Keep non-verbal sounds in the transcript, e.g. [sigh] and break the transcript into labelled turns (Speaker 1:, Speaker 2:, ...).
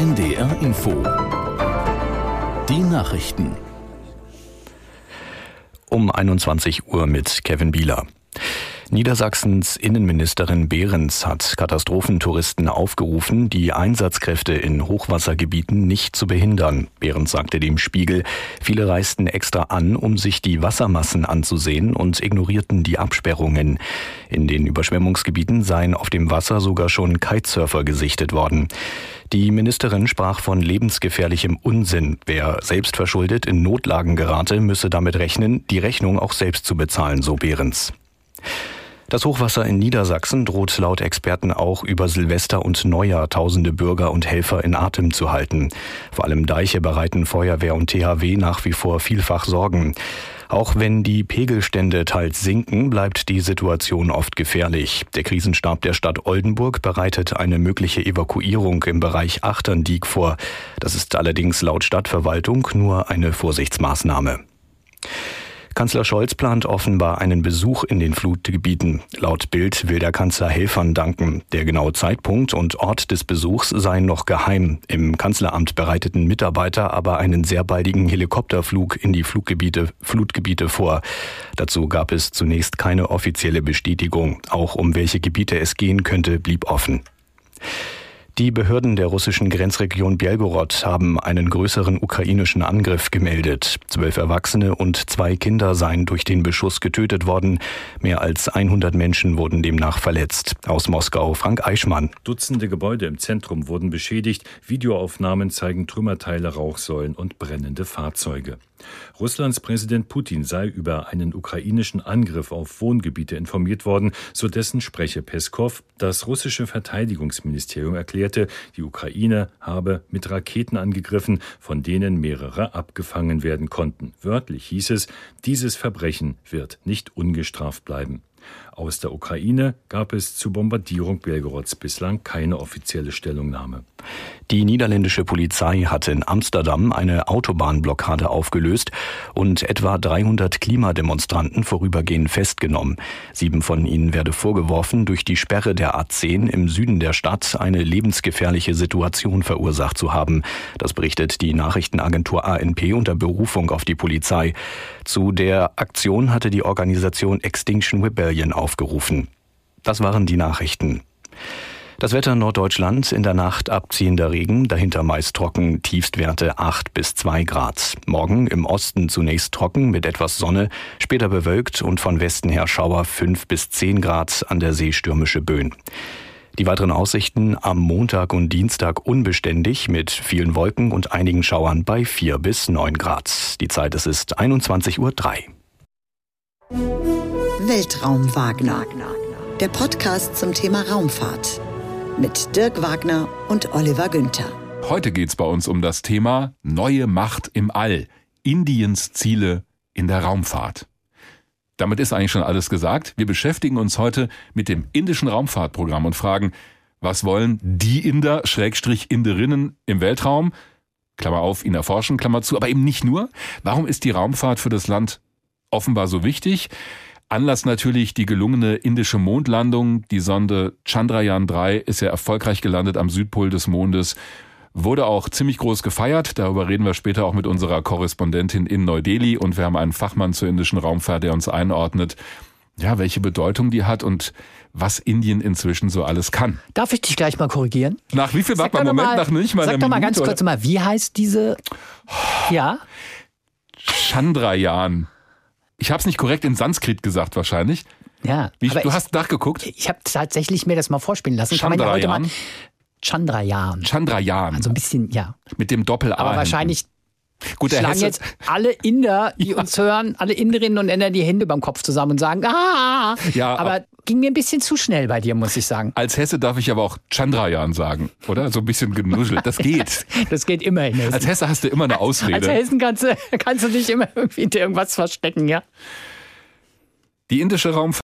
Speaker 1: NDR Info. Die Nachrichten.
Speaker 2: Um 21 Uhr mit Kevin Bieler. Niedersachsens Innenministerin Behrens hat Katastrophentouristen aufgerufen, die Einsatzkräfte in Hochwassergebieten nicht zu behindern. Behrens sagte dem Spiegel, viele reisten extra an, um sich die Wassermassen anzusehen und ignorierten die Absperrungen. In den Überschwemmungsgebieten seien auf dem Wasser sogar schon Kitesurfer gesichtet worden. Die Ministerin sprach von lebensgefährlichem Unsinn. Wer selbst verschuldet in Notlagen gerate, müsse damit rechnen, die Rechnung auch selbst zu bezahlen, so Behrens. Das Hochwasser in Niedersachsen droht laut Experten auch über Silvester und Neujahr tausende Bürger und Helfer in Atem zu halten. Vor allem Deiche bereiten Feuerwehr und THW nach wie vor vielfach Sorgen. Auch wenn die Pegelstände teils sinken, bleibt die Situation oft gefährlich. Der Krisenstab der Stadt Oldenburg bereitet eine mögliche Evakuierung im Bereich Achterndiek vor. Das ist allerdings laut Stadtverwaltung nur eine Vorsichtsmaßnahme. Kanzler Scholz plant offenbar einen Besuch in den Flutgebieten. Laut Bild will der Kanzler Helfern danken. Der genaue Zeitpunkt und Ort des Besuchs seien noch geheim. Im Kanzleramt bereiteten Mitarbeiter aber einen sehr baldigen Helikopterflug in die Fluggebiete, Flutgebiete vor. Dazu gab es zunächst keine offizielle Bestätigung. Auch um welche Gebiete es gehen könnte, blieb offen. Die Behörden der russischen Grenzregion Belgorod haben einen größeren ukrainischen Angriff gemeldet. Zwölf Erwachsene und zwei Kinder seien durch den Beschuss getötet worden. Mehr als 100 Menschen wurden demnach verletzt. Aus Moskau Frank Eichmann.
Speaker 3: Dutzende Gebäude im Zentrum wurden beschädigt. Videoaufnahmen zeigen Trümmerteile, Rauchsäulen und brennende Fahrzeuge. Russlands Präsident Putin sei über einen ukrainischen Angriff auf Wohngebiete informiert worden, so dessen Sprecher Peskov. Das russische Verteidigungsministerium erklärte, die Ukraine habe mit Raketen angegriffen, von denen mehrere abgefangen werden konnten. Wörtlich hieß es, dieses Verbrechen wird nicht ungestraft bleiben. Aus der Ukraine gab es zur Bombardierung Belgorods bislang keine offizielle Stellungnahme.
Speaker 2: Die niederländische Polizei hat in Amsterdam eine Autobahnblockade aufgelöst und etwa 300 Klimademonstranten vorübergehend festgenommen. Sieben von ihnen werde vorgeworfen, durch die Sperre der A10 im Süden der Stadt eine lebensgefährliche Situation verursacht zu haben. Das berichtet die Nachrichtenagentur ANP unter Berufung auf die Polizei. Zu der Aktion hatte die Organisation Extinction Rebellion aufgerufen. Das waren die Nachrichten. Das Wetter Norddeutschland in der Nacht abziehender Regen, dahinter meist trocken, Tiefstwerte 8 bis 2 Grad. Morgen im Osten zunächst trocken mit etwas Sonne, später bewölkt und von Westen her Schauer 5 bis 10 Grad, an der See stürmische Böen. Die weiteren Aussichten am Montag und Dienstag unbeständig mit vielen Wolken und einigen Schauern bei 4 bis 9 Grad. Die Zeit es ist 21.03 Uhr.
Speaker 4: Weltraum Wagner. Der Podcast zum Thema Raumfahrt mit Dirk Wagner und Oliver Günther.
Speaker 5: Heute geht es bei uns um das Thema Neue Macht im All. Indiens Ziele in der Raumfahrt. Damit ist eigentlich schon alles gesagt. Wir beschäftigen uns heute mit dem indischen Raumfahrtprogramm und fragen, was wollen die Inder, Schrägstrich Inderinnen im Weltraum? Klammer auf, ihn erforschen, Klammer zu, aber eben nicht nur. Warum ist die Raumfahrt für das Land offenbar so wichtig? Anlass natürlich die gelungene indische Mondlandung. Die Sonde Chandrayaan 3 ist ja erfolgreich gelandet am Südpol des Mondes. Wurde auch ziemlich groß gefeiert. Darüber reden wir später auch mit unserer Korrespondentin in Neu-Delhi. Und wir haben einen Fachmann zur indischen Raumfahrt, der uns einordnet, ja, welche Bedeutung die hat und was Indien inzwischen so alles kann.
Speaker 6: Darf ich dich gleich mal korrigieren?
Speaker 5: Nach wie viel? Warte mal, Moment,
Speaker 6: mal,
Speaker 5: nach nicht mal
Speaker 6: Sag doch mal
Speaker 5: Minute,
Speaker 6: ganz kurz
Speaker 5: oder?
Speaker 6: mal, wie heißt diese? Ja?
Speaker 5: Chandrayaan. Ich habe es nicht korrekt in Sanskrit gesagt wahrscheinlich.
Speaker 6: Ja.
Speaker 5: Wie, du
Speaker 6: ich,
Speaker 5: hast nachgeguckt?
Speaker 6: ich habe tatsächlich mir das mal vorspielen lassen. Kann man ja heute mal.
Speaker 5: Chandrayaan.
Speaker 6: Chandrayaan. Also ein bisschen, ja.
Speaker 5: mit dem Doppel A.
Speaker 6: Aber wahrscheinlich
Speaker 5: Gut,
Speaker 6: schlagen
Speaker 5: Hesse,
Speaker 6: jetzt alle Inder, die uns [laughs] hören, alle Inderinnen und Inder die Hände beim Kopf zusammen und sagen, ah,
Speaker 5: Ja,
Speaker 6: aber ging mir ein bisschen zu schnell bei dir, muss ich sagen.
Speaker 5: als Hesse darf ich aber auch Chandrayaan sagen, oder? So ein bisschen genuschelt. Das geht. [laughs]
Speaker 6: Das geht immer in Hessen.
Speaker 5: Als Hesse hast du immer eine
Speaker 6: Als
Speaker 5: Ausrede.
Speaker 6: Hessen kannst du, kannst du dich immer irgendwie hinter irgendwas verstecken, ja?
Speaker 5: Die indische Raumfahrt